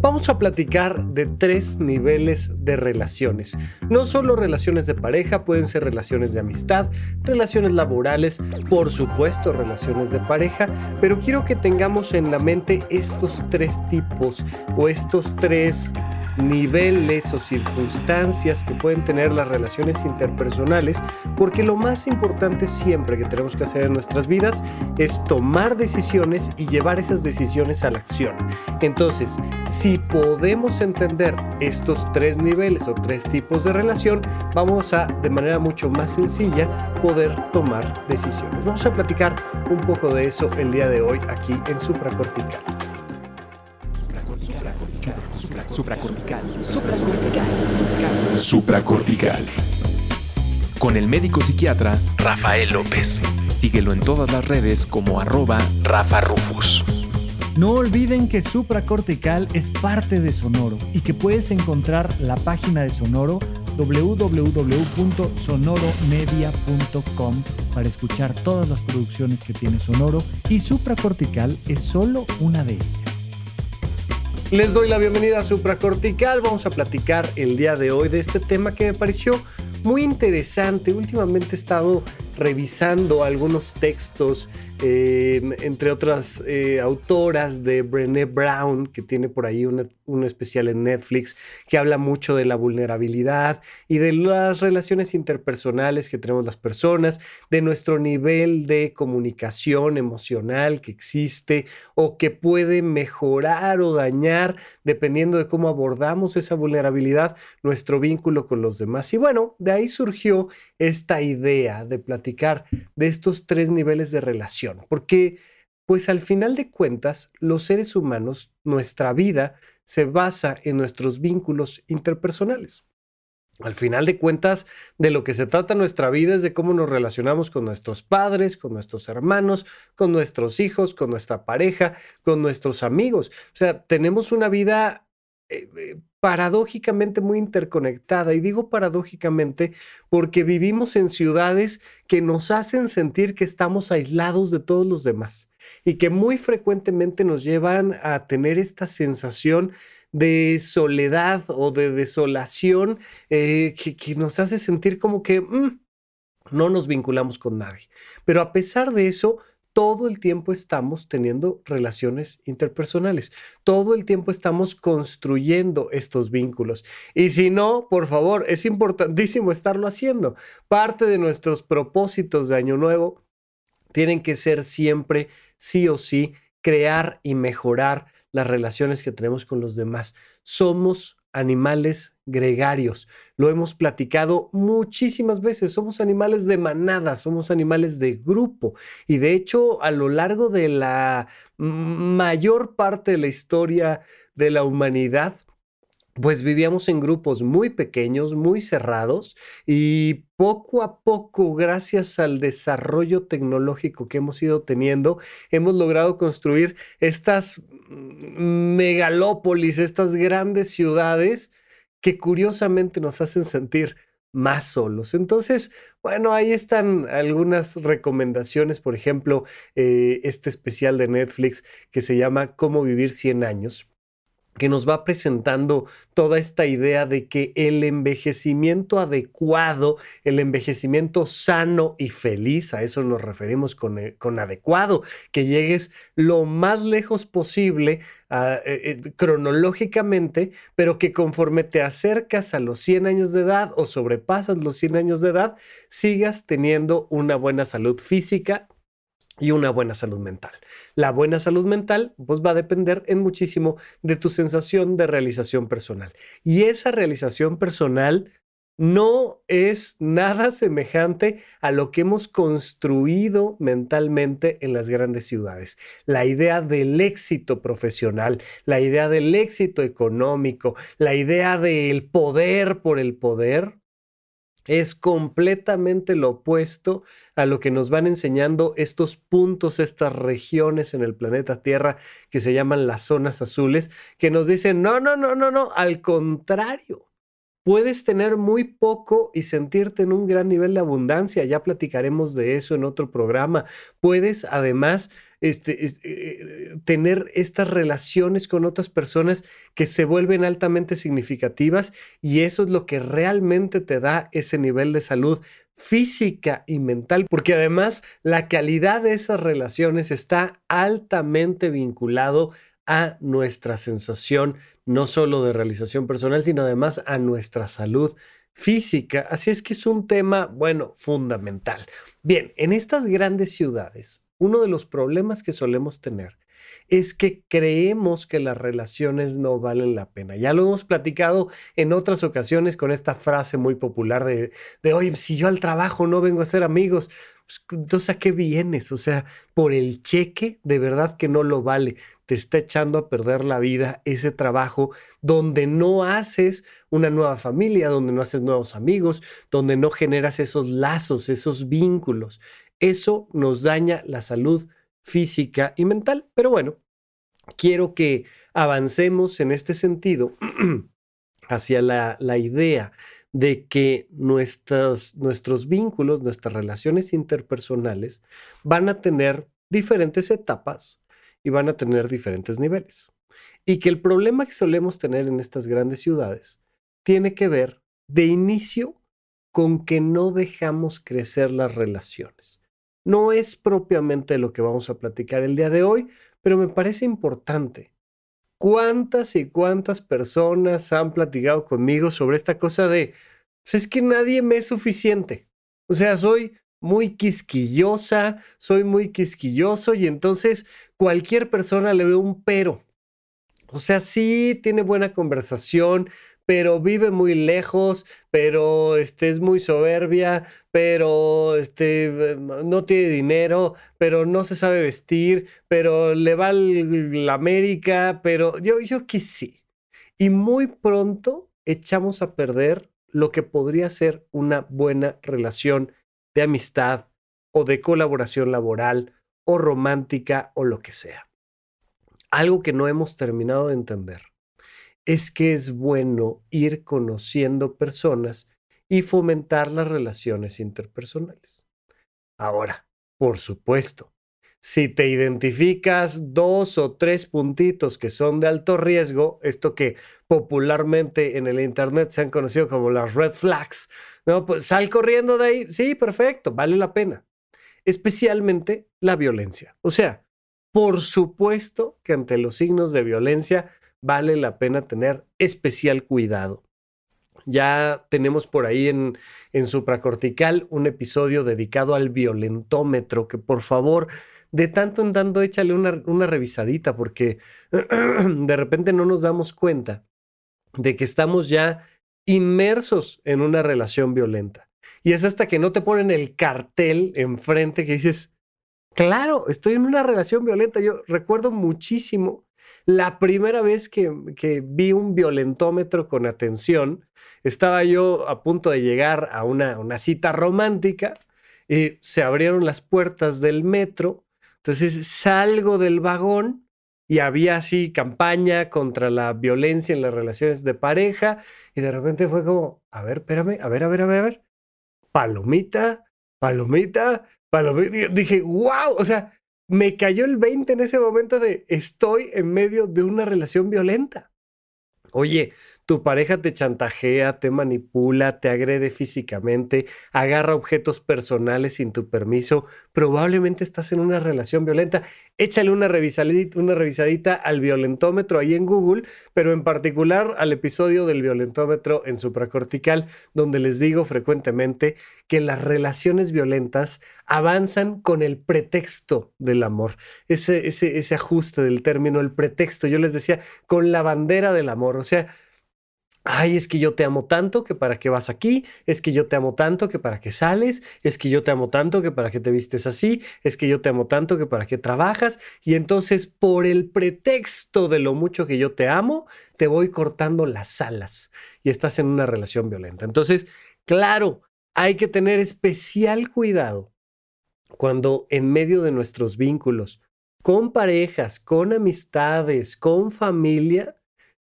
Vamos a platicar de tres niveles de relaciones. No solo relaciones de pareja, pueden ser relaciones de amistad, relaciones laborales, por supuesto relaciones de pareja, pero quiero que tengamos en la mente estos tres tipos o estos tres niveles o circunstancias que pueden tener las relaciones interpersonales, porque lo más importante siempre que tenemos que hacer en nuestras vidas es tomar decisiones y llevar esas decisiones a la acción. Entonces, podemos entender estos tres niveles o tres tipos de relación, vamos a, de manera mucho más sencilla, poder tomar decisiones. Vamos a platicar un poco de eso el día de hoy aquí en Supracortical. Supracortical. Supracortical. Supracortical. Con el médico psiquiatra Rafael López. Síguelo en todas las redes como arroba Rafa. No olviden que Supracortical es parte de Sonoro y que puedes encontrar la página de Sonoro www.sonoromedia.com para escuchar todas las producciones que tiene Sonoro y Supracortical es solo una de ellas. Les doy la bienvenida a Supracortical. Vamos a platicar el día de hoy de este tema que me pareció muy interesante. Últimamente he estado revisando algunos textos eh, entre otras eh, autoras de Brené Brown, que tiene por ahí un especial en Netflix, que habla mucho de la vulnerabilidad y de las relaciones interpersonales que tenemos las personas, de nuestro nivel de comunicación emocional que existe o que puede mejorar o dañar, dependiendo de cómo abordamos esa vulnerabilidad, nuestro vínculo con los demás. Y bueno, de ahí surgió esta idea de platicar de estos tres niveles de relación porque pues al final de cuentas, los seres humanos, nuestra vida se basa en nuestros vínculos interpersonales. Al final de cuentas, de lo que se trata nuestra vida es de cómo nos relacionamos con nuestros padres, con nuestros hermanos, con nuestros hijos, con nuestra pareja, con nuestros amigos. O sea, tenemos una vida eh, eh, paradójicamente muy interconectada. Y digo paradójicamente porque vivimos en ciudades que nos hacen sentir que estamos aislados de todos los demás y que muy frecuentemente nos llevan a tener esta sensación de soledad o de desolación eh, que, nos hace sentir como que mm, no nos vinculamos con nadie. Pero a pesar de eso, todo el tiempo estamos teniendo relaciones interpersonales, todo el tiempo estamos construyendo estos vínculos. Y si no, por favor, es importantísimo estarlo haciendo. Parte de nuestros propósitos de Año Nuevo tienen que ser siempre, sí o sí, crear y mejorar las relaciones que tenemos con los demás. Somos animales gregarios. Lo hemos platicado muchísimas veces. Somos animales de manada, somos animales de grupo. Y de hecho, a lo largo de la mayor parte de la historia de la humanidad, pues vivíamos en grupos muy pequeños, muy cerrados y poco a poco, gracias al desarrollo tecnológico que hemos ido teniendo, hemos logrado construir estas megalópolis, estas grandes ciudades que curiosamente nos hacen sentir más solos. Entonces, bueno, ahí están algunas recomendaciones, por ejemplo, eh, este especial de Netflix que se llama Cómo vivir 100 años que nos va presentando toda esta idea de que el envejecimiento adecuado, el envejecimiento sano y feliz, a eso nos referimos con, eh, con adecuado, que llegues lo más lejos posible ah, eh, eh, cronológicamente, pero que conforme te acercas a los 100 años de edad o sobrepasas los 100 años de edad, sigas teniendo una buena salud física, y una buena salud mental. La buena salud mental pues va a depender en muchísimo de tu sensación de realización personal. Y esa realización personal no es nada semejante a lo que hemos construido mentalmente en las grandes ciudades. La idea del éxito profesional, la idea del éxito económico, la idea del poder por el poder, es completamente lo opuesto a lo que nos van enseñando estos puntos, estas regiones en el planeta Tierra que se llaman las zonas azules, que nos dicen, no, no, no, no, no, al contrario. Puedes tener muy poco y sentirte en un gran nivel de abundancia. Ya platicaremos de eso en otro programa. Puedes además este, eh, tener estas relaciones con otras personas que se vuelven altamente significativas y eso es lo que realmente te da ese nivel de salud física y mental, porque además la calidad de esas relaciones está altamente vinculado a nuestra sensación, no solo de realización personal, sino además a nuestra salud física. Así es que es un tema, bueno, fundamental. Bien, en estas grandes ciudades, uno de los problemas que solemos tener es que creemos que las relaciones no valen la pena. Ya lo hemos platicado en otras ocasiones con esta frase muy popular de, de oye, si yo al trabajo no vengo a ser amigos, pues, ¿a qué vienes? O sea, por el cheque, de verdad que no lo vale. Te está echando a perder la vida ese trabajo donde no haces una nueva familia, donde no haces nuevos amigos, donde no generas esos lazos, esos vínculos. Eso nos daña la salud física y mental. Pero bueno, quiero que avancemos en este sentido hacia la, idea de que nuestros, nuestros vínculos, nuestras relaciones interpersonales van a tener diferentes etapas y van a tener diferentes niveles. Y que el problema que solemos tener en estas grandes ciudades tiene que ver de inicio con que no dejamos crecer las relaciones. No es propiamente lo que vamos a platicar el día de hoy, pero me parece importante. ¿Cuántas y cuántas personas han platicado conmigo sobre esta cosa de, pues es que nadie me es suficiente? O sea, soy muy quisquillosa, soy muy quisquilloso y entonces cualquier persona le ve un pero. O sea, sí tiene buena conversación, pero vive muy lejos, pero este, es muy soberbia, pero este, no tiene dinero, pero no se sabe vestir, pero le va la América, pero yo, yo que sí. Y muy pronto echamos a perder lo que podría ser una buena relación de amistad o de colaboración laboral o romántica o lo que sea. Algo que no hemos terminado de entender es que es bueno ir conociendo personas y fomentar las relaciones interpersonales. Ahora, por supuesto, si te identificas dos o tres puntitos que son de alto riesgo, esto que popularmente en el Internet se han conocido como las red flags, no, pues sal corriendo de ahí, sí, perfecto, vale la pena. Especialmente la violencia. O sea, por supuesto que ante los signos de violencia vale la pena tener especial cuidado. Ya tenemos por ahí en, en supracortical un episodio dedicado al violentómetro, que por favor, de tanto en tanto échale una, una revisadita, porque de repente no nos damos cuenta de que estamos ya inmersos en una relación violenta. Y es hasta que no te ponen el cartel enfrente que dices, claro, estoy en una relación violenta. Yo recuerdo muchísimo la primera vez que, vi un violentómetro con atención, estaba yo a punto de llegar a una, cita romántica y se abrieron las puertas del metro. Entonces salgo del vagón y había así campaña contra la violencia en las relaciones de pareja y de repente fue como, a ver, espérame, a ver, a ver, a ver, a ver, palomita, palomita, palomita. Dije, wow, o sea, me cayó el 20 en ese momento de estoy en medio de una relación violenta. Oye, tu pareja te chantajea, te manipula, te agrede físicamente, agarra objetos personales sin tu permiso, probablemente estás en una relación violenta. Échale una revisadita, al violentómetro ahí en Google, pero en particular al episodio del violentómetro en supracortical, donde les digo frecuentemente que las relaciones violentas avanzan con el pretexto del amor. Ese, ese ajuste del término, el pretexto, yo les decía, con la bandera del amor. O sea, Ay, es que yo te amo tanto que para qué vas aquí, es que yo te amo tanto que para qué sales, es que yo te amo tanto que para qué te vistes así, es que yo te amo tanto que para qué trabajas. Y entonces, por el pretexto de lo mucho que yo te amo, te voy cortando las alas y estás en una relación violenta. Entonces, claro, hay que tener especial cuidado cuando en medio de nuestros vínculos, con parejas, con amistades, con familia,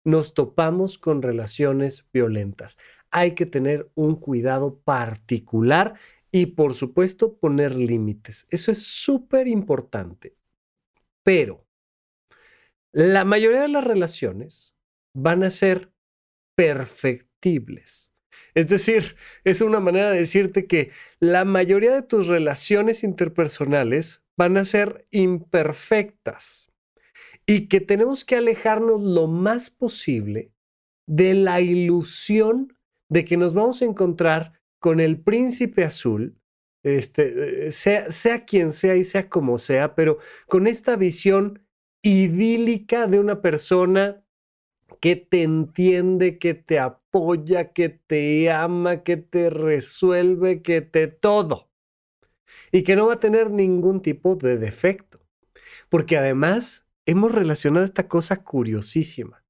nos topamos con relaciones violentas. hay que tener un cuidado particular y por supuesto poner límites. Eso es súper importante. Pero la mayoría de las relaciones van a ser perfectibles. Es decir, es una manera de decirte que la mayoría de tus relaciones interpersonales van a ser imperfectas y que tenemos que alejarnos lo más posible de la ilusión de que nos vamos a encontrar con el príncipe azul, este, eh, sea, sea quien sea y sea como sea, pero con esta visión idílica de una persona que te entiende, que te apoya, que te ama, que te resuelve, que te todo. Y que no va a tener ningún tipo de defecto. Porque además hemos relacionado esta cosa curiosísima.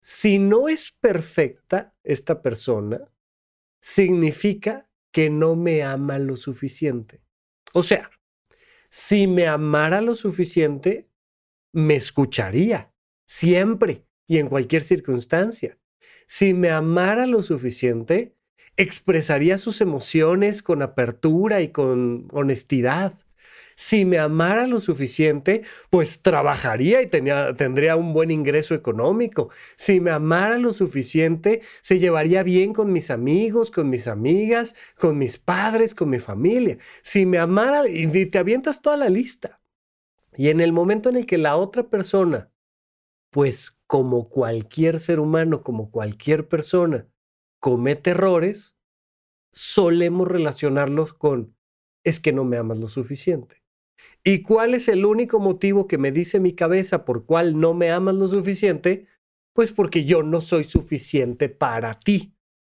Si no es perfecta esta persona, significa que no me ama lo suficiente. O sea, si me amara lo suficiente, me escucharía siempre y en cualquier circunstancia. Si me amara lo suficiente, expresaría sus emociones con apertura y con honestidad. Si me amara lo suficiente, pues trabajaría y tendría un buen ingreso económico. Si me amara lo suficiente, se llevaría bien con mis amigos, con mis amigas, con mis padres, con mi familia. Si me amara, y te avientas toda la lista. Y en el momento en el que la otra persona, pues como cualquier ser humano, como cualquier persona, comete errores, solemos relacionarlos con es que no me amas lo suficiente. ¿Y cuál es el único motivo que me dice mi cabeza por cuál no me amas lo suficiente? Pues porque yo no soy suficiente para ti.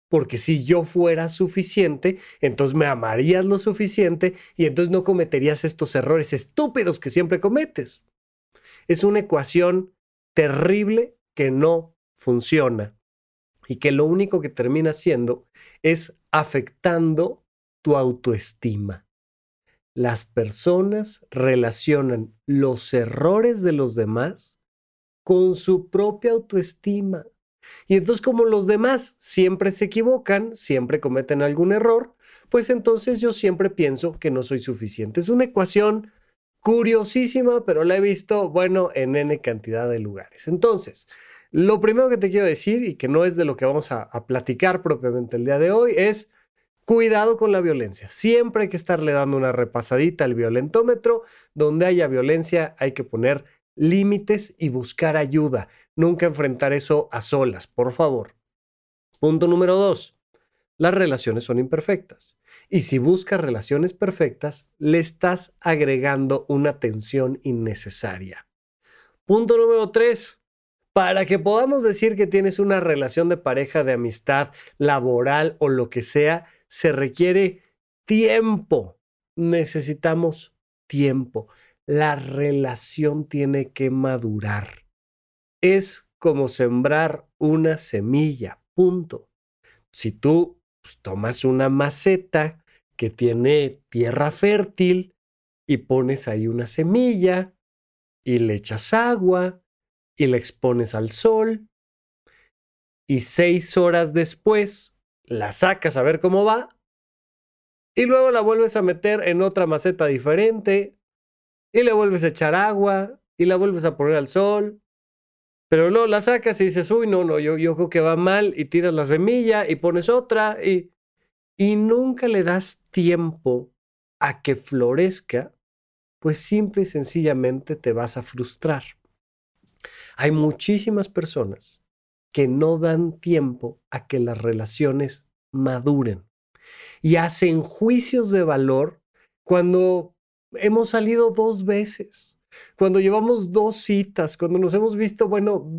Porque si yo fuera suficiente, entonces me amarías lo suficiente y entonces no cometerías estos errores estúpidos que siempre cometes. Es una ecuación terrible que no funciona y que lo único que termina haciendo es afectando tu autoestima. Las personas relacionan los errores de los demás con su propia autoestima. Y entonces como los demás siempre se equivocan, siempre cometen algún error, pues entonces yo siempre pienso que no soy suficiente. Es una ecuación curiosísima, pero la he visto, bueno, en n cantidad de lugares. Entonces, lo primero que te quiero decir, y que no es de lo que vamos a, a platicar propiamente el día de hoy, es cuidado con la violencia. Siempre hay que estarle dando una repasadita al violentómetro. Donde haya violencia hay que poner límites y buscar ayuda. Nunca enfrentar eso a solas, por favor. Punto número dos. Las relaciones son imperfectas. Y si buscas relaciones perfectas, le estás agregando una tensión innecesaria. Punto número tres. Para que podamos decir que tienes una relación de pareja, de amistad, laboral o lo que sea, se requiere tiempo. Necesitamos tiempo. La relación tiene que madurar. Es como sembrar una semilla. Punto. Si tú pues, tomas una maceta que tiene tierra fértil y pones ahí una semilla y le echas agua y la expones al sol y seis horas después la sacas a ver cómo va y luego la vuelves a meter en otra maceta diferente y le vuelves a echar agua y la vuelves a poner al sol pero luego la sacas y dices, uy, no, no, yo, yo creo que va mal y tiras la semilla y pones otra y, y nunca le das tiempo a que florezca, pues simple y sencillamente te vas a frustrar. Hay muchísimas personas que no dan tiempo a que las relaciones maduren y hacen juicios de valor cuando hemos salido dos veces cuando llevamos dos citas, cuando nos hemos visto, bueno,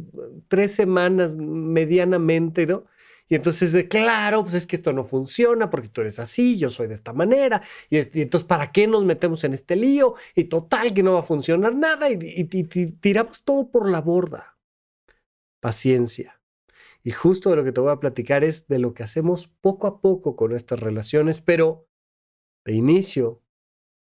tres semanas medianamente, ¿no? Y entonces claro, pues es que esto no funciona porque tú eres así, yo soy de esta manera. Y, entonces, ¿para qué nos metemos en este lío? Y total que no va a funcionar nada y, y tiramos todo por la borda. Paciencia. Y justo de lo que te voy a platicar es de lo que hacemos poco a poco con estas relaciones, pero de inicio,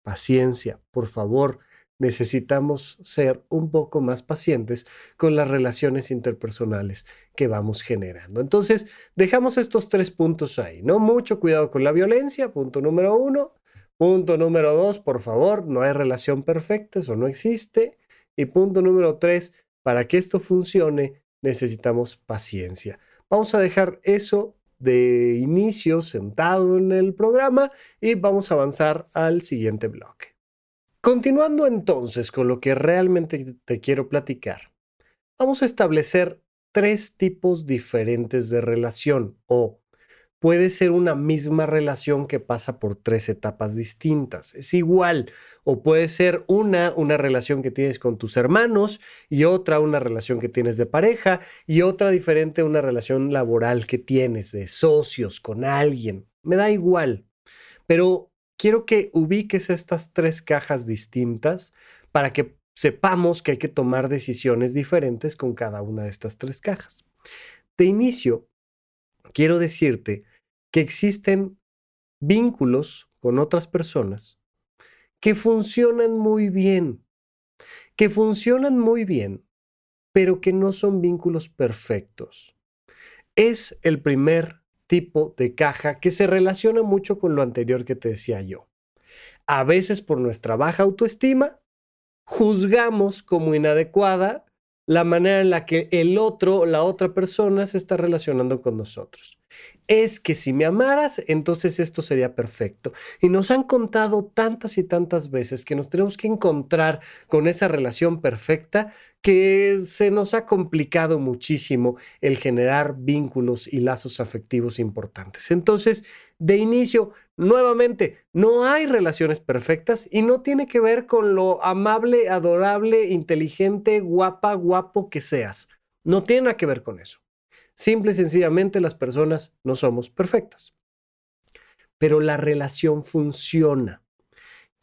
paciencia, por favor, necesitamos ser un poco más pacientes con las relaciones interpersonales que vamos generando. Entonces, dejamos estos tres puntos ahí, ¿no? Mucho cuidado con la violencia, punto número uno. Punto número dos, por favor, no hay relación perfecta, eso no existe. Y punto número tres, para que esto funcione, necesitamos paciencia. Vamos a dejar eso de inicio sentado en el programa y vamos a avanzar al siguiente bloque. Continuando entonces con lo que realmente te quiero platicar, vamos a establecer tres tipos diferentes de relación o puede ser una misma relación que pasa por tres etapas distintas. Es igual. O puede ser una, una relación que tienes con tus hermanos y otra, una relación que tienes de pareja y otra diferente, una relación laboral que tienes de socios con alguien. Me da igual. Pero quiero que ubiques estas tres cajas distintas para que sepamos que hay que tomar decisiones diferentes con cada una de estas tres cajas. De inicio, quiero decirte que existen vínculos con otras personas que funcionan muy bien, que funcionan muy bien, pero que no son vínculos perfectos. Es el primer tipo de caja que se relaciona mucho con lo anterior que te decía yo. A veces por nuestra baja autoestima, juzgamos como inadecuada la manera en la que el otro, la otra persona se está relacionando con nosotros es que si me amaras, entonces esto sería perfecto. Y nos han contado tantas y tantas veces que nos tenemos que encontrar con esa relación perfecta que se nos ha complicado muchísimo el generar vínculos y lazos afectivos importantes. Entonces, de inicio, nuevamente, no hay relaciones perfectas y no tiene que ver con lo amable, adorable, inteligente, guapa, guapo que seas. No tiene nada que ver con eso. Simple y sencillamente las personas no somos perfectas. Pero la relación funciona.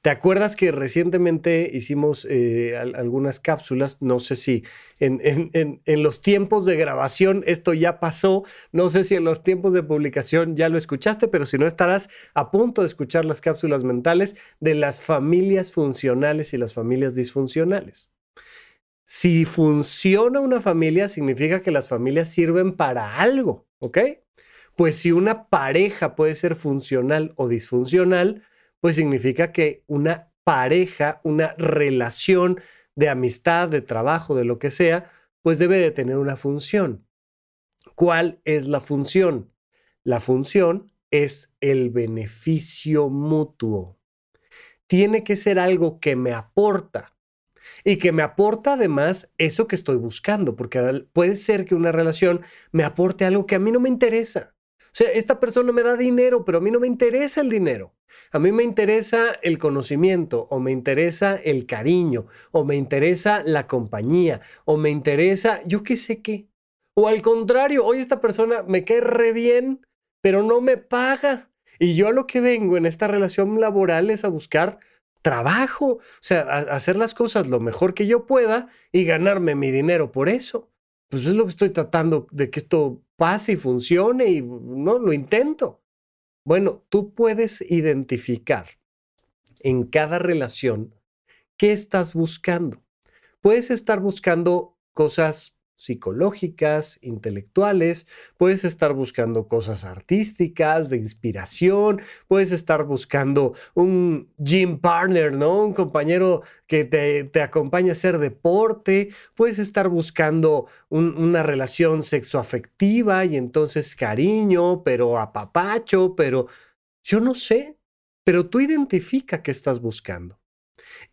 ¿Te acuerdas que recientemente hicimos eh, algunas cápsulas? No sé si en, en, los tiempos de grabación esto ya pasó, no sé si en los tiempos de publicación ya lo escuchaste, pero si no estarás a punto de escuchar las cápsulas mentales de las familias funcionales y las familias disfuncionales. Si funciona una familia, significa que las familias sirven para algo, ¿ok? Pues si una pareja puede ser funcional o disfuncional, pues significa que una pareja, una relación de amistad, de trabajo, de lo que sea, pues debe de tener una función. ¿Cuál es la función? La función es el beneficio mutuo. Tiene que ser algo que me aporta, y que me aporta además eso que estoy buscando, porque puede ser que una relación me aporte algo que a mí no me interesa. O sea, esta persona me da dinero, pero a mí no me interesa el dinero. A mí me interesa el conocimiento, o me interesa el cariño, o me interesa la compañía, o me interesa yo qué sé qué. O al contrario, hoy esta persona me cae re bien, pero no me paga. Y yo a lo que vengo en esta relación laboral es a buscar trabajo, o sea, hacer las cosas lo mejor que yo pueda y ganarme mi dinero por eso. Pues es lo que estoy tratando de que esto pase y funcione y no lo intento. Bueno, tú puedes identificar en cada relación qué estás buscando. Puedes estar buscando cosas psicológicas, intelectuales, puedes estar buscando cosas artísticas, de inspiración, puedes estar buscando un gym partner, ¿no? Un compañero que te, te acompañe a hacer deporte, puedes estar buscando una relación sexoafectiva y entonces cariño, pero apapacho, pero yo no sé, pero tú identifica qué estás buscando.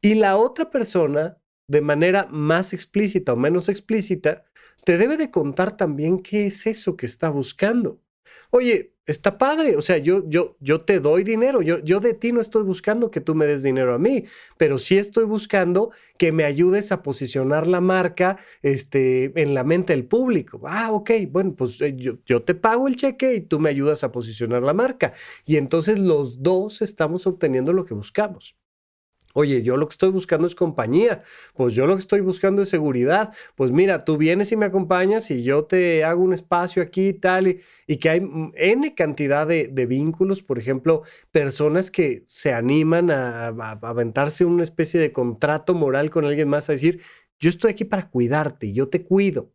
Y la otra persona de manera más explícita o menos explícita, te debe de contar también qué es eso que está buscando. Oye, está padre, o sea, yo, yo, yo te doy dinero, yo, yo de ti no estoy buscando que tú me des dinero a mí, pero sí estoy buscando que me ayudes a posicionar la marca este, en la mente del público. Ah, ok, bueno, pues eh, yo, yo te pago el cheque y tú me ayudas a posicionar la marca. Y entonces los dos estamos obteniendo lo que buscamos. Oye, yo lo que estoy buscando es compañía, pues yo lo que estoy buscando es seguridad. Pues mira, tú vienes y me acompañas y yo te hago un espacio aquí y tal, y, que hay N cantidad de, vínculos, por ejemplo, personas que se animan a, a, aventarse una especie de contrato moral con alguien más, a decir, yo estoy aquí para cuidarte, yo te cuido.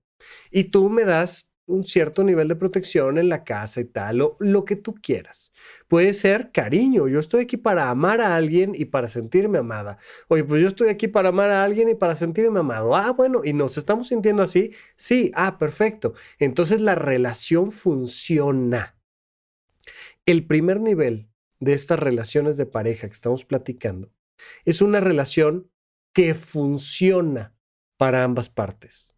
Y tú me das un cierto nivel de protección en la casa y tal, o lo que tú quieras. Puede ser cariño, yo estoy aquí para amar a alguien y para sentirme amada. Oye, pues yo estoy aquí para amar a alguien y para sentirme amado. Ah, bueno, y nos estamos sintiendo así. Sí, ah, perfecto. Entonces la relación funciona. El primer nivel de estas relaciones de pareja que estamos platicando es una relación que funciona para ambas partes.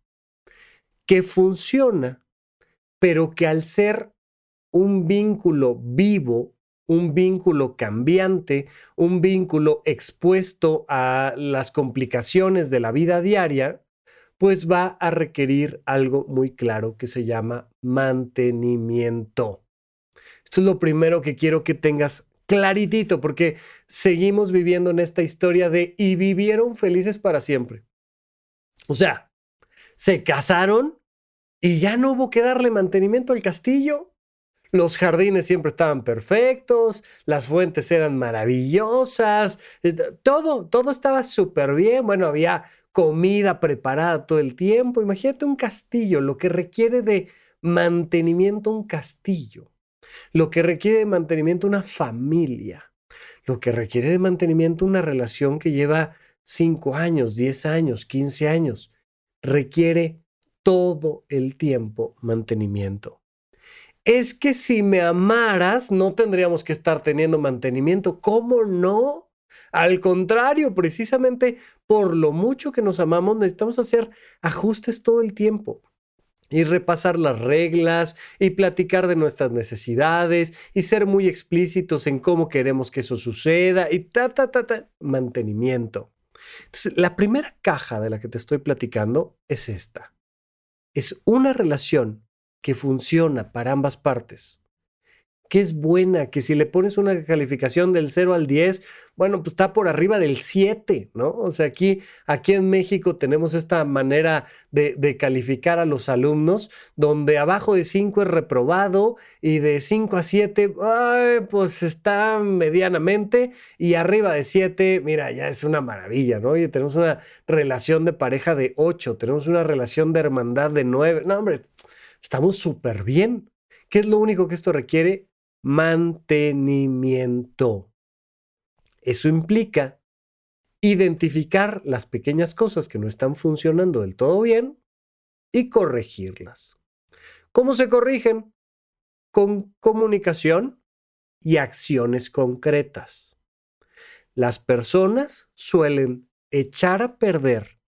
Que funciona pero que al ser un vínculo vivo, un vínculo cambiante, un vínculo expuesto a las complicaciones de la vida diaria, pues va a requerir algo muy claro que se llama mantenimiento. Esto es lo primero que quiero que tengas claritito, porque seguimos viviendo en esta historia de y vivieron felices para siempre. O sea, se casaron y ya no hubo que darle mantenimiento al castillo. Los jardines siempre estaban perfectos, las fuentes eran maravillosas, eh, todo, todo estaba súper bien. Bueno, había comida preparada todo el tiempo. Imagínate un castillo, lo que requiere de mantenimiento un castillo, lo que requiere de mantenimiento una familia, lo que requiere de mantenimiento una relación que lleva 5 años, 10 años, 15 años, requiere todo el tiempo mantenimiento. Es que si me amaras, no tendríamos que estar teniendo mantenimiento. ¿Cómo no? Al contrario, precisamente por lo mucho que nos amamos, necesitamos hacer ajustes todo el tiempo y repasar las reglas y platicar de nuestras necesidades y ser muy explícitos en cómo queremos que eso suceda y ta, ta, ta, ta, mantenimiento. Entonces, la primera caja de la que te estoy platicando es esta es una relación que funciona para ambas partes que es buena, que si le pones una calificación del 0 al 10, bueno, pues está por arriba del 7, ¿no? O sea, aquí, aquí en México tenemos esta manera de, calificar a los alumnos, donde abajo de 5 es reprobado y de 5 a 7, pues está medianamente, y arriba de 7, mira, ya es una maravilla, ¿no? Oye, tenemos una relación de pareja de 8, tenemos una relación de hermandad de 9, no, hombre, estamos súper bien. ¿Qué es lo único que esto requiere? Mantenimiento. Eso implica identificar las pequeñas cosas que no están funcionando del todo bien y corregirlas. ¿Cómo se corrigen? Con comunicación y acciones concretas. Las personas suelen echar a perder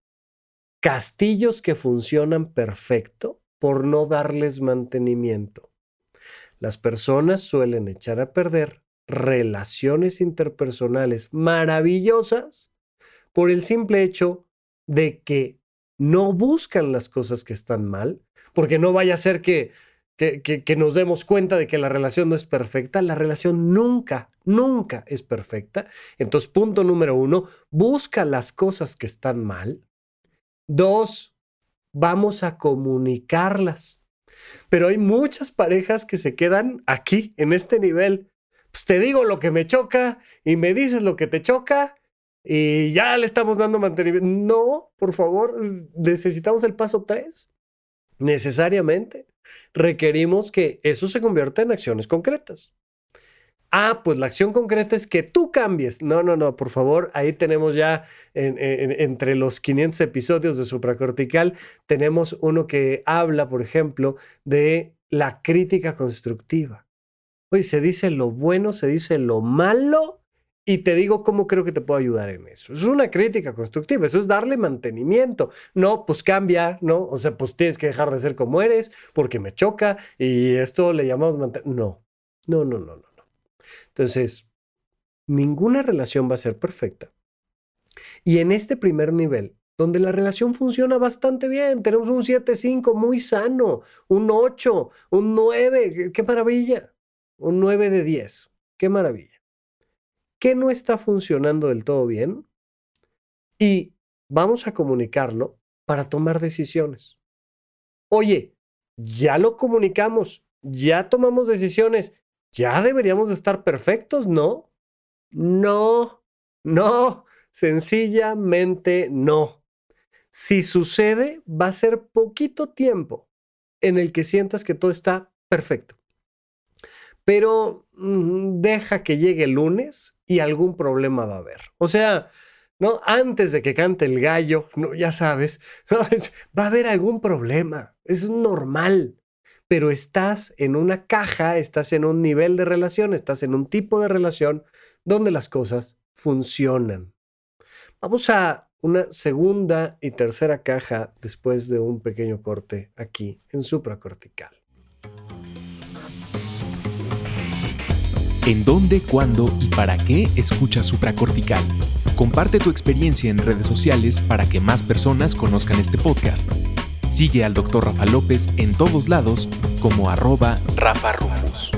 castillos que funcionan perfecto por no darles mantenimiento. Las personas suelen echar a perder relaciones interpersonales maravillosas por el simple hecho de que no buscan las cosas que están mal, porque no vaya a ser que, que, nos demos cuenta de que la relación no es perfecta. La relación nunca, nunca es perfecta. Entonces, punto número uno, busca las cosas que están mal. Dos, vamos a comunicarlas. Pero hay muchas parejas que se quedan aquí, en este nivel. Pues te digo lo que me choca y me dices lo que te choca y ya le estamos dando mantenimiento. No, por favor, necesitamos el paso 3. Necesariamente requerimos que eso se convierta en acciones concretas. Ah, pues la acción concreta es que tú cambies. No, no, no, por favor, ahí tenemos ya entre los 500 episodios de Supracortical, tenemos uno que habla, por ejemplo, de la crítica constructiva. Hoy se dice lo bueno, se dice lo malo y te digo cómo creo que te puedo ayudar en eso. Es una crítica constructiva, eso es darle mantenimiento. No, pues cambia, ¿no? O sea, pues tienes que dejar de ser como eres porque me choca y esto le llamamos mantenimiento. No, no, no, no, no. Entonces, ninguna relación va a ser perfecta. Y en este primer nivel, donde la relación funciona bastante bien, tenemos un 7-5 muy sano, un 8, un 9, qué maravilla, un 9 de 10, qué maravilla. ¿Qué no está funcionando del todo bien? Y vamos a comunicarlo para tomar decisiones. Oye, ya lo comunicamos, ya tomamos decisiones, ya deberíamos de estar perfectos, ¿no? No, no, sencillamente no. Si sucede, va a ser poquito tiempo en el que sientas que todo está perfecto. Pero mm, deja que llegue el lunes y algún problema va a haber. O sea, ¿no? Antes de que cante el gallo, ¿no? ya sabes, va a haber algún problema. Es normal. Pero estás en una caja, estás en un nivel de relación, estás en un tipo de relación donde las cosas funcionan. Vamos a una segunda y tercera caja después de un pequeño corte aquí en supracortical. ¿En dónde, cuándo y para qué escuchas supracortical? Comparte tu experiencia en redes sociales para que más personas conozcan este podcast. Sigue al Dr. Rafa López en todos lados como arroba Rafa Rufus.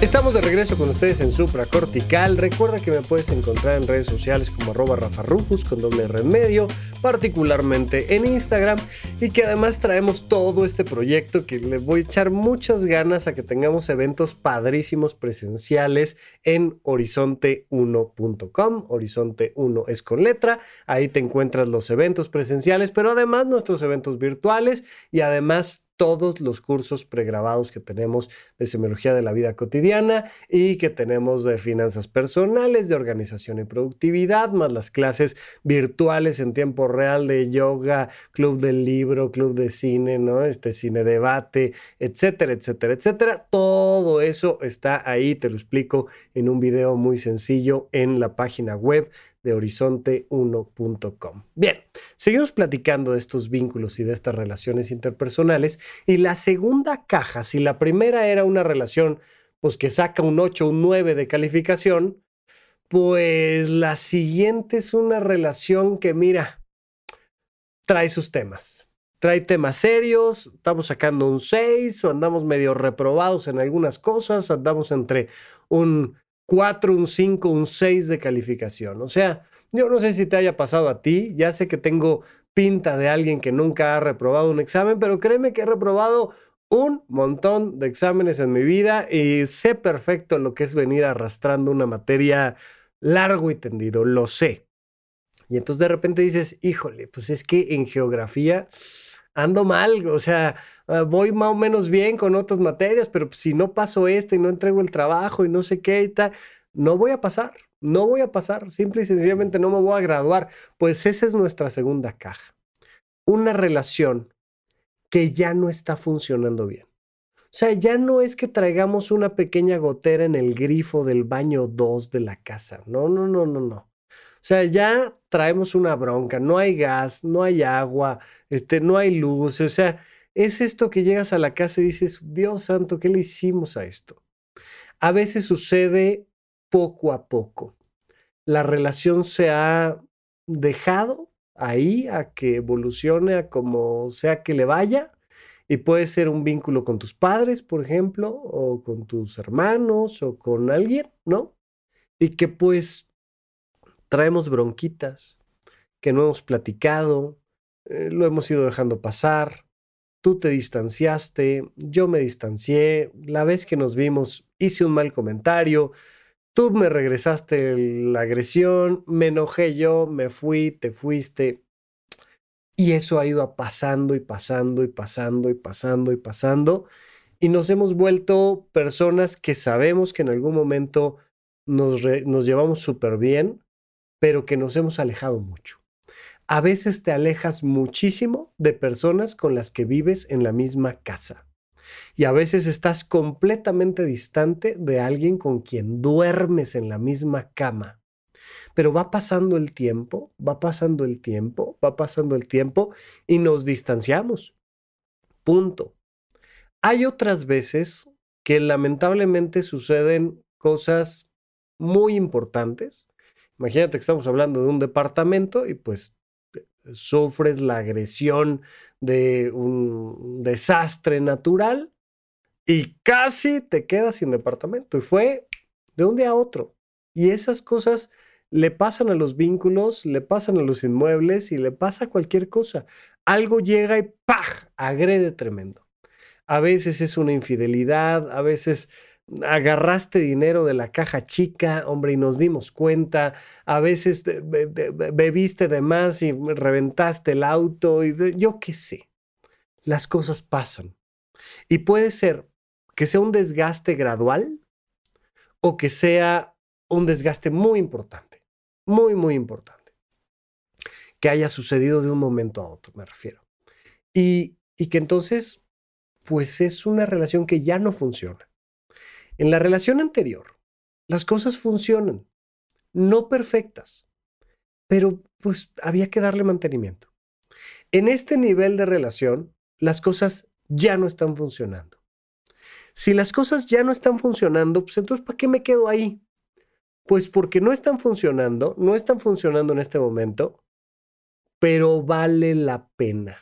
Estamos de regreso con ustedes en Supra Cortical. Recuerda que me puedes encontrar en redes sociales como arroba Rafa Rufus con doble R en medio, particularmente en Instagram, y que además traemos todo este proyecto que le voy a echar muchas ganas a que tengamos eventos padrísimos presenciales en horizonte1.com. Horizonte 1 es con letra. Ahí te encuentras los eventos presenciales, pero además nuestros eventos virtuales y además todos los cursos pregrabados que tenemos de semiología de la vida cotidiana y que tenemos de finanzas personales, de organización y productividad, más las clases virtuales en tiempo real de yoga, club del libro, club de cine, ¿no? Este cine debate, etcétera, etcétera, etcétera. Todo eso está ahí, te lo explico en un video muy sencillo en la página web de horizonte1.com. Bien, seguimos platicando de estos vínculos y de estas relaciones interpersonales y la segunda caja, si la primera era una relación pues que saca un 8, un 9 de calificación, pues la siguiente es una relación que mira, trae sus temas. Trae temas serios, estamos sacando un 6 o andamos medio reprobados en algunas cosas, andamos entre un 4, un 5, un 6 de calificación. O sea, yo no sé si te haya pasado a ti, ya sé que tengo pinta de alguien que nunca ha reprobado un examen, pero créeme que he reprobado un montón de exámenes en mi vida y sé perfecto lo que es venir arrastrando una materia largo y tendido, lo sé. Y entonces de repente dices, híjole, pues es que en geografía ando mal, o sea, ah, voy más o menos bien con otras materias, pero pues, si no paso este y no entrego el trabajo y no sé qué y tal, no voy a pasar, no voy a pasar, simple y sencillamente no me voy a graduar. Pues esa es nuestra segunda caja. Una relación que ya no está funcionando bien. O sea, ya no es que traigamos una pequeña gotera en el grifo del baño 2 de la casa. No, no, no, no, no. O sea, ya traemos una bronca, no hay gas, no hay agua, este, no hay luz. O sea, es esto que llegas a la casa y dices, Dios santo, ¿qué le hicimos a esto? A veces sucede poco a poco. La relación se ha dejado ahí a que evolucione a como sea que le vaya. Y puede ser un vínculo con tus padres, por ejemplo, o con tus hermanos, o con alguien, ¿no? Y que pues traemos bronquitas que no hemos platicado, eh, lo hemos ido dejando pasar, tú te distanciaste, yo me distancié, la vez que nos vimos hice un mal comentario, tú me regresaste la agresión, me enojé yo, me fui, te fuiste. Y eso ha ido pasando y pasando y pasando y pasando y pasando. Y nos hemos vuelto personas que sabemos que en algún momento nos, nos llevamos súper bien, pero que nos hemos alejado mucho. A veces te alejas muchísimo de personas con las que vives en la misma casa. Y a veces estás completamente distante de alguien con quien duermes en la misma cama. Pero va pasando el tiempo, va pasando el tiempo, va pasando el tiempo y nos distanciamos. Punto. Hay otras veces que lamentablemente suceden cosas muy importantes Imagínate que estamos hablando de un departamento y pues sufres la agresión de un desastre natural y casi te quedas sin departamento. Y fue de un día a otro. Y esas cosas le pasan a los vínculos, le pasan a los inmuebles y le pasa cualquier cosa. Algo llega y ¡paj! agrede tremendo. A veces es una infidelidad, a veces agarraste dinero de la caja chica, hombre, y nos dimos cuenta, a veces bebiste de más y reventaste el auto, y yo qué sé. Las cosas pasan. Y puede ser que sea un desgaste gradual o que sea un desgaste muy importante, muy, muy importante. Que haya sucedido de un momento a otro, me refiero. Y, y que entonces, pues es una relación que ya no funciona. En la relación anterior, las cosas funcionan, no perfectas, pero pues había que darle mantenimiento. En este nivel de relación, las cosas ya no están funcionando. Si las cosas ya no están funcionando, pues entonces, ¿para qué me quedo ahí? Pues porque no están funcionando, no están funcionando en este momento, pero vale la pena.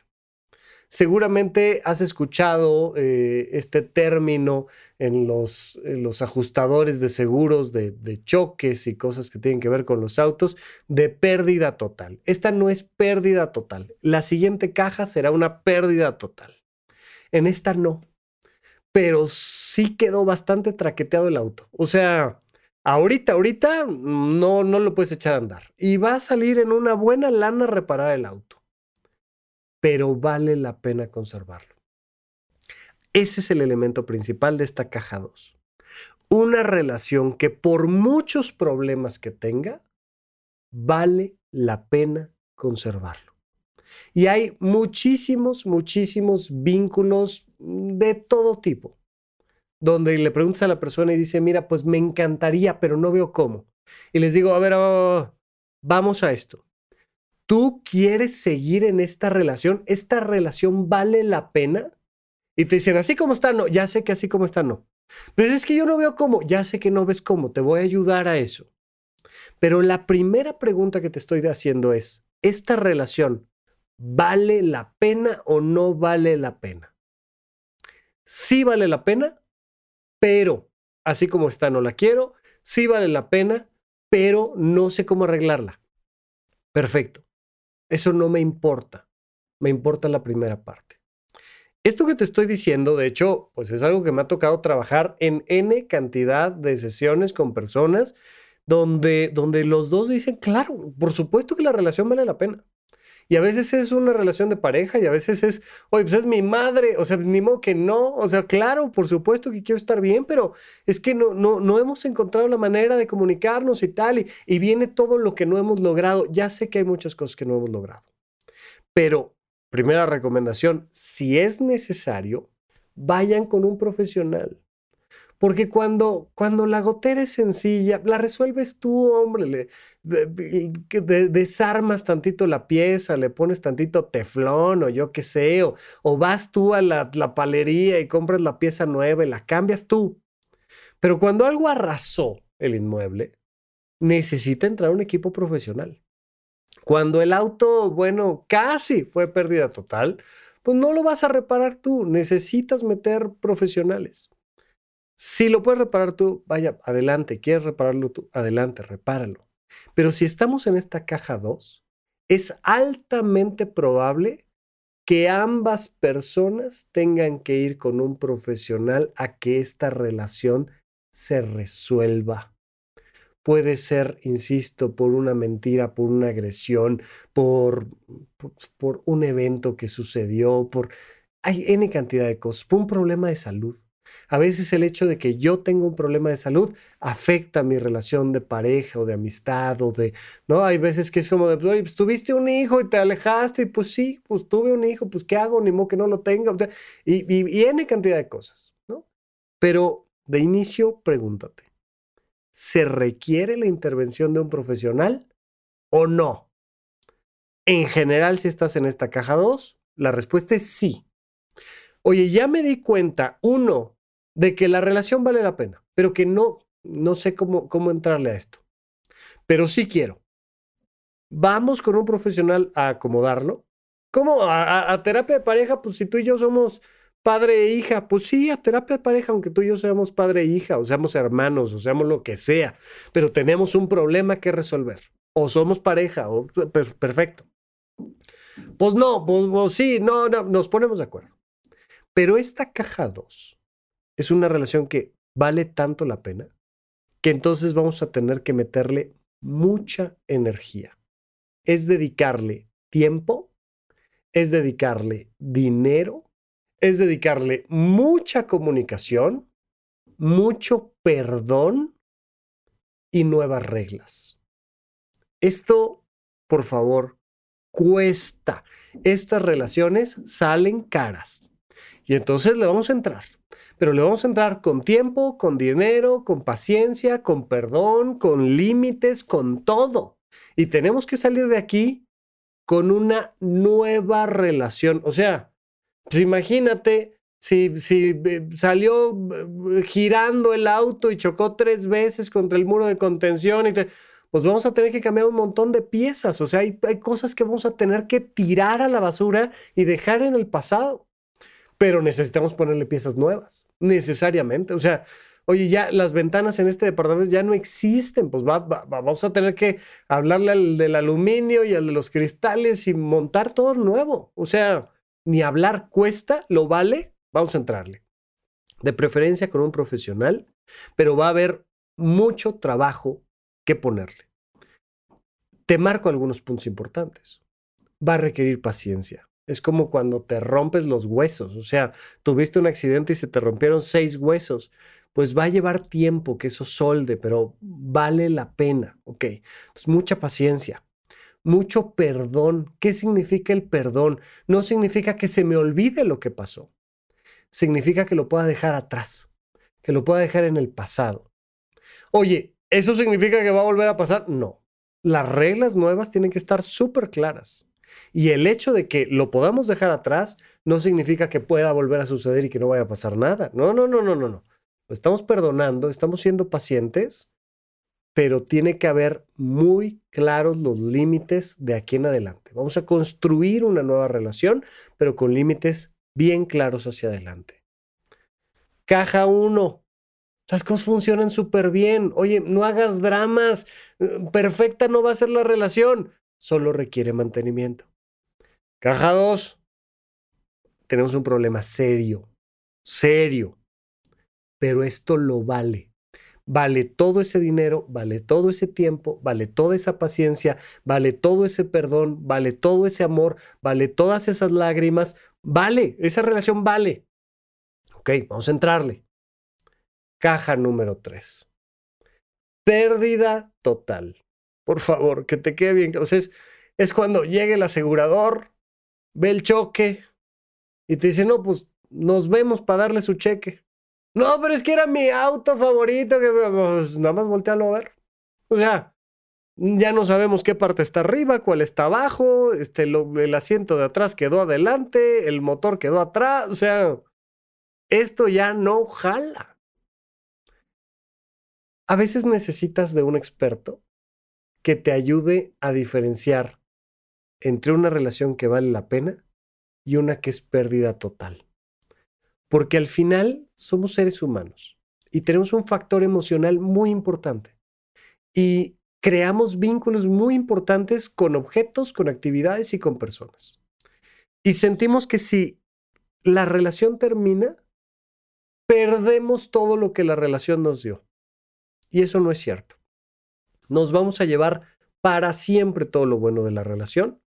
Seguramente has escuchado eh, este término en los, ajustadores de seguros de, de, choques y cosas que tienen que ver con los autos de pérdida total. Esta no es pérdida total. La siguiente caja será una pérdida total. En esta no. Pero sí quedó bastante traqueteado el auto. O sea, ahorita, ahorita no, no lo puedes echar a andar. Y va a salir en una buena lana reparar el auto pero vale la pena conservarlo. Ese es el elemento principal de esta caja 2. Una relación que por muchos problemas que tenga, vale la pena conservarlo. Y hay muchísimos, muchísimos vínculos de todo tipo, donde le preguntas a la persona y dice, mira, pues me encantaría, pero no veo cómo. Y les digo, a ver, vamos a esto tú quieres seguir en esta relación, esta relación vale la pena. Y te dicen, así como está, no, ya sé que así como está, no. Pero es que yo no veo cómo, ya sé que no ves cómo, te voy a ayudar a eso. Pero la primera pregunta que te estoy haciendo es, ¿esta relación vale la pena o no vale la pena? Sí vale la pena, pero así como está no la quiero, sí vale la pena, pero no sé cómo arreglarla. Perfecto. Eso no me importa. Me importa la primera parte. Esto que te estoy diciendo, de hecho, pues es algo que me ha tocado trabajar en N cantidad de sesiones con personas donde, donde los dos dicen, claro, por supuesto que la relación vale la pena. Y a veces es una relación de pareja y a veces es, oye, pues es mi madre, o sea, ni modo que no, o sea, claro, por supuesto que quiero estar bien, pero es que no, no, no hemos encontrado la manera de comunicarnos y tal, y, y viene todo lo que no hemos logrado. Ya sé que hay muchas cosas que no hemos logrado, pero primera recomendación, si es necesario, vayan con un profesional. Porque cuando, cuando la gotera es sencilla, la resuelves tú, hombre. Le, desarmas tantito la pieza, le pones tantito teflón o yo qué sé, o, vas tú a la, la palería y compras la pieza nueva y la cambias tú. Pero cuando algo arrasó el inmueble, necesita entrar un equipo profesional. Cuando el auto, bueno, casi fue pérdida total, pues no lo vas a reparar tú, necesitas meter profesionales. Si lo puedes reparar tú, vaya, adelante. ¿Quieres repararlo tú? Adelante, repáralo. Pero si estamos en esta caja 2, es altamente probable que ambas personas tengan que ir con un profesional a que esta relación se resuelva. Puede ser, insisto, por una mentira, por una agresión, por, por, un evento que sucedió, por... Hay N cantidad de cosas, por un problema de salud. A veces el hecho de que yo tenga un problema de salud afecta mi relación de pareja o de amistad o de, ¿no? Hay veces que es como de, oye, pues tuviste un hijo y te alejaste y pues sí, pues tuve un hijo, pues ¿qué hago? Ni modo que no lo tenga. Y, y, y N cantidad de cosas, ¿no? Pero de inicio, pregúntate, ¿se requiere la intervención de un profesional o no? En general, si estás en esta caja 2, la respuesta es sí. Oye, ya me di cuenta, uno, de que la relación vale la pena, pero que no, no sé cómo, cómo entrarle a esto. Pero sí quiero. Vamos con un profesional a acomodarlo. ¿Cómo? A, terapia de pareja, pues si tú y yo somos padre e hija. Pues sí, a terapia de pareja, aunque tú y yo seamos padre e hija, o seamos hermanos, o seamos lo que sea, pero tenemos un problema que resolver. O somos pareja, o perfecto. Pues no, pues, pues, sí, no, no, nos ponemos de acuerdo. Pero esta caja 2 es una relación que vale tanto la pena que entonces vamos a tener que meterle mucha energía. Es dedicarle tiempo, es dedicarle dinero, es dedicarle mucha comunicación, mucho perdón y nuevas reglas. Esto, por favor, cuesta. Estas relaciones salen caras. Y entonces le vamos a entrar. Pero le vamos a entrar con tiempo, con dinero, con paciencia, con perdón, con límites, con todo. Y tenemos que salir de aquí con una nueva relación. O sea, pues imagínate si, eh, salió eh, girando el auto y chocó tres veces contra el muro de contención y pues vamos a tener que cambiar un montón de piezas. O sea, hay cosas que vamos a tener que tirar a la basura y dejar en el pasado. Pero necesitamos ponerle piezas nuevas, necesariamente. O sea, oye, ya las ventanas en este departamento ya no existen, pues vamos a tener que hablarle al del aluminio y al de los cristales y montar todo nuevo. O sea, ni hablar cuesta, lo vale, vamos a entrarle. De preferencia con un profesional, pero va a haber mucho trabajo que ponerle. Te marco algunos puntos importantes. Va a requerir paciencia. Es como cuando te rompes los huesos, o sea, tuviste un accidente y se te rompieron seis huesos pues va a llevar tiempo que eso solde, pero vale la pena, ¿ok? Mucha paciencia, mucho perdón. ¿Qué significa el perdón? No significa que se me olvide lo que pasó, significa que lo pueda dejar atrás, que lo pueda dejar en el pasado. Oye, ¿eso significa que va a volver a pasar? No. Las reglas nuevas tienen que estar súper claras. Y el hecho de que lo podamos dejar atrás no significa que pueda volver a suceder y que no vaya a pasar nada. No, no, no, no, no, no estamos perdonando, estamos siendo pacientes, pero tiene que haber muy claros los límites de aquí en adelante. Vamos a construir una nueva relación, pero con límites bien claros hacia adelante. Caja 1. Las cosas funcionan súper bien. Oye, no hagas dramas. Perfecta no va a ser la relación. Solo requiere mantenimiento. Caja 2. Tenemos un problema serio. Serio pero esto lo vale. Vale todo ese dinero, vale todo ese tiempo, vale toda esa paciencia, vale todo ese perdón, vale todo ese amor, vale todas esas lágrimas, vale, esa relación vale. Ok, vamos a entrarle. Caja número 3. Pérdida total. Por favor, que te quede bien. O sea, es, cuando llega el asegurador, ve el choque y te dice, no, pues nos vemos para darle su cheque. No, pero es que era mi auto favorito, que pues, nada más voltealo a ver. O sea, ya no sabemos qué parte está arriba, cuál está abajo, este, el asiento de atrás quedó adelante, el motor quedó atrás, o sea, esto ya no jala. A veces necesitas de un experto que te ayude a diferenciar entre una relación que vale la pena y una que es pérdida total. Porque al final somos seres humanos y tenemos un factor emocional muy importante. Y creamos vínculos muy importantes con objetos, con actividades y con personas. Y sentimos que si la relación termina, perdemos todo lo que la relación nos dio. Y eso no es cierto. Nos vamos a llevar para siempre todo lo bueno de la relación,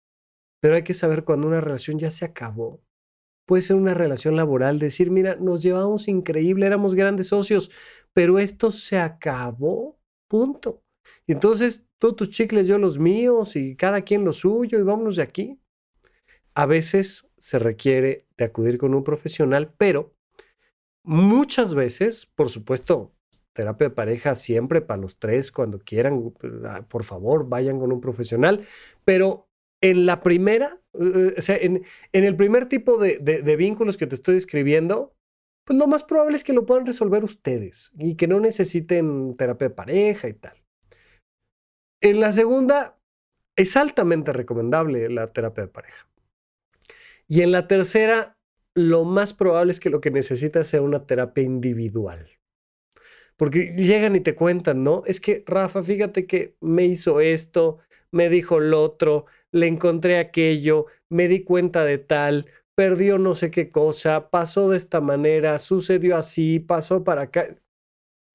pero hay que saber cuando una relación ya se acabó puede ser una relación laboral, decir, mira, nos llevamos increíble, éramos grandes socios, pero esto se acabó, punto. Y entonces, todos tus chicles, yo los míos y cada quien lo suyo y vámonos de aquí. A veces se requiere de acudir con un profesional, pero muchas veces, por supuesto, terapia de pareja siempre para los tres, cuando quieran, ah, por favor, vayan con un profesional, pero en la primera, eh, o sea, en, el primer tipo de, de, vínculos que te estoy describiendo, pues lo más probable es que lo puedan resolver ustedes y que no necesiten terapia de pareja y tal. En la segunda, es altamente recomendable la terapia de pareja. Y en la tercera, lo más probable es que lo que necesitas sea una terapia individual. Porque llegan y te cuentan, ¿no? Es que Rafa, fíjate que me hizo esto, me dijo lo otro, le encontré aquello, me di cuenta de tal, perdió no sé qué cosa, pasó de esta manera, sucedió así, pasó para acá.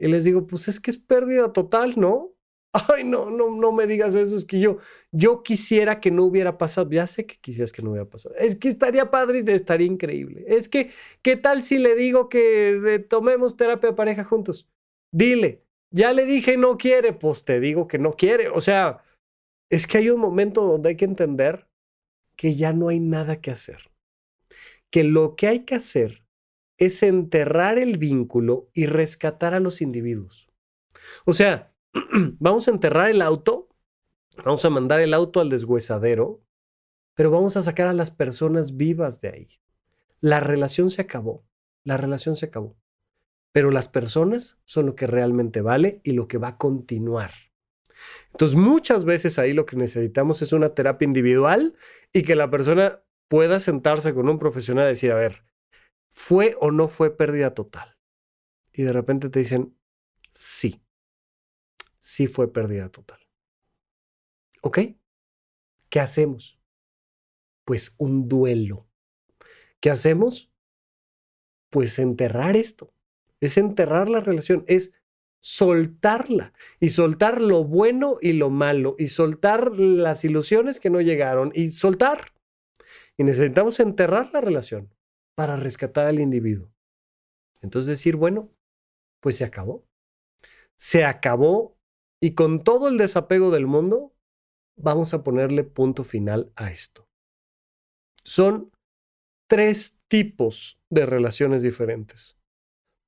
Y les digo, pues es que es pérdida total, ¿no? Ay, no, no, no me digas eso, es que yo, yo quisiera que no hubiera pasado, ya sé que quisieras que no hubiera pasado, es que estaría padre, estaría increíble, es que, ¿qué tal si le digo que tomemos terapia de pareja juntos? Dile, ya le dije no quiere, pues te digo que no quiere, o sea, es que hay un momento donde hay que entender que ya no hay nada que hacer, que lo que hay que hacer es enterrar el vínculo y rescatar a los individuos. O sea, vamos a enterrar el auto, vamos a mandar el auto al deshuesadero, pero vamos a sacar a las personas vivas de ahí. La relación se acabó, la relación se acabó, pero las personas son lo que realmente vale y lo que va a continuar. Entonces, muchas veces ahí lo que necesitamos es una terapia individual y que la persona pueda sentarse con un profesional y decir, a ver, ¿fue o no fue pérdida total? Y de repente te dicen, sí sí fue pérdida total. ¿Ok? ¿Qué hacemos? Pues un duelo. ¿Qué hacemos? Pues enterrar esto. Es enterrar la relación, es soltarla y soltar lo bueno y lo malo y soltar las ilusiones que no llegaron y soltar. Y necesitamos enterrar la relación para rescatar al individuo. Entonces decir, bueno, pues se acabó. Se acabó y con todo el desapego del mundo, vamos a ponerle punto final a esto. Son tres tipos de relaciones diferentes,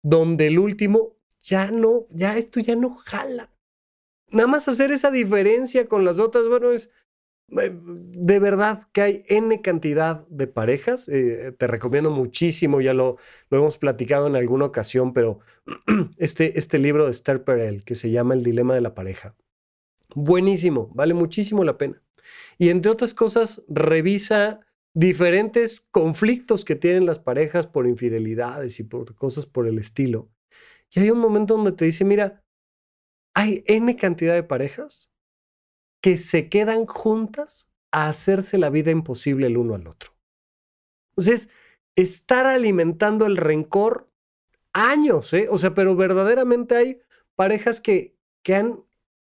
donde el último ya no, ya esto ya no jala. Nada más hacer esa diferencia con las otras, bueno, es, eh, de verdad que hay N cantidad de parejas. Eh, te recomiendo muchísimo, ya lo, lo, hemos platicado en alguna ocasión, pero este, este libro de Esther Perel que se llama El Dilema de la Pareja. Buenísimo, vale muchísimo la pena. Y entre otras cosas, revisa diferentes conflictos que tienen las parejas por infidelidades y por cosas por el estilo. Y hay un momento donde te dice, mira, hay N cantidad de parejas que se quedan juntas a hacerse la vida imposible el uno al otro. Entonces, estar alimentando el rencor años, ¿eh? O sea, pero verdaderamente hay parejas que, que han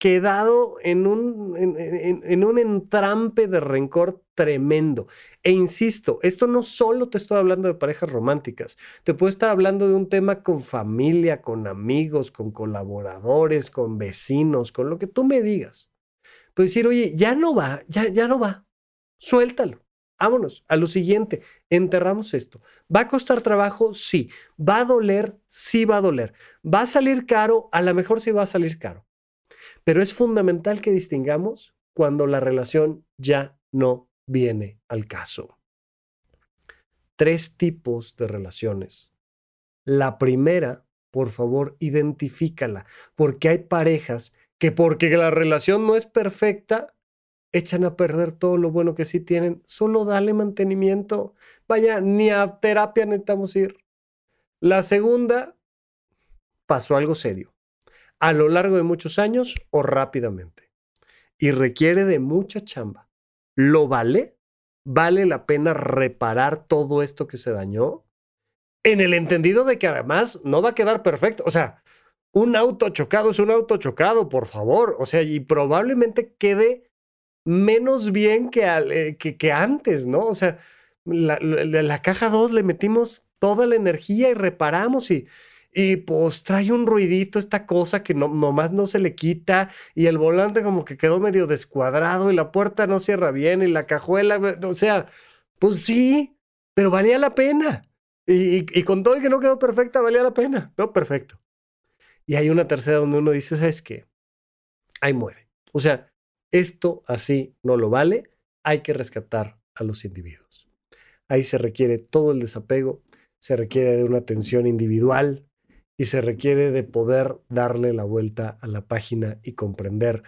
quedado en un, en, un entrampe de rencor tremendo. E insisto, esto no solo te estoy hablando de parejas románticas, te puedo estar hablando de un tema con familia, con amigos, con colaboradores, con vecinos, con lo que tú me digas. Pues decir, oye, ya no va, ya, ya no va, suéltalo. Vámonos a lo siguiente, enterramos esto. ¿Va a costar trabajo? Sí. ¿Va a doler? Sí va a doler. ¿Va a salir caro? A lo mejor sí va a salir caro. Pero es fundamental que distingamos cuando la relación ya no viene al caso. Tres tipos de relaciones. La primera, por favor, identifícala, porque hay parejas que porque la relación no es perfecta, echan a perder todo lo bueno que sí tienen. Solo dale mantenimiento. Vaya, ni a terapia necesitamos ir. La segunda, pasó algo serio. A lo largo de muchos años o rápidamente. Y requiere de mucha chamba. ¿Lo vale? ¿Vale la pena reparar todo esto que se dañó? En el entendido de que además no va a quedar perfecto. O sea, un auto chocado es un auto chocado, por favor. O sea, y probablemente quede menos bien que, eh, antes, ¿no? O sea, la, la, caja 2 le metimos toda la energía y reparamos y, y pues trae un ruidito esta cosa que no, nomás no se le quita y el volante como que quedó medio descuadrado y la puerta no cierra bien y la cajuela, o sea, pues sí, pero valía la pena. Y, y, y con todo y que no quedó perfecta, valía la pena, ¿no? Perfecto. Y hay una tercera donde uno dice, ¿sabes qué? Ahí muere. O sea, esto así no lo vale, hay que rescatar a los individuos. Ahí se requiere todo el desapego, se requiere de una atención individual y se requiere de poder darle la vuelta a la página y comprender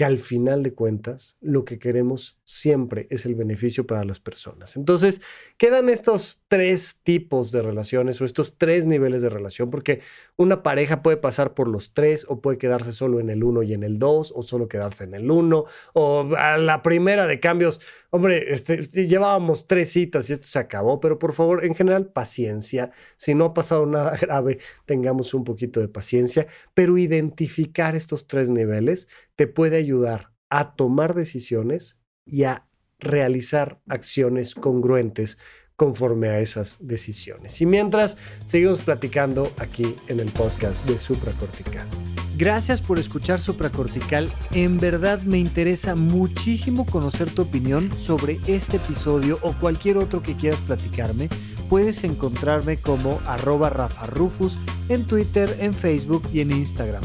que al final de cuentas lo que queremos siempre es el beneficio para las personas. Entonces, quedan estos tres tipos de relaciones o estos tres niveles de relación, porque una pareja puede pasar por los tres o puede quedarse solo en el uno y en el dos, o solo quedarse en el uno, o la primera de cambios, hombre, este, llevábamos tres citas y esto se acabó, pero por favor, en general, paciencia. Si no ha pasado nada grave, tengamos un poquito de paciencia, pero identificar estos tres niveles te puede ayudar a tomar decisiones y a realizar acciones congruentes conforme a esas decisiones. Y mientras, seguimos platicando aquí en el podcast de Supracortical. Gracias por escuchar Supracortical. En verdad me interesa muchísimo conocer tu opinión sobre este episodio o cualquier otro que quieras platicarme. Puedes encontrarme como arroba Rafa Rufus en Twitter, en Facebook y en Instagram.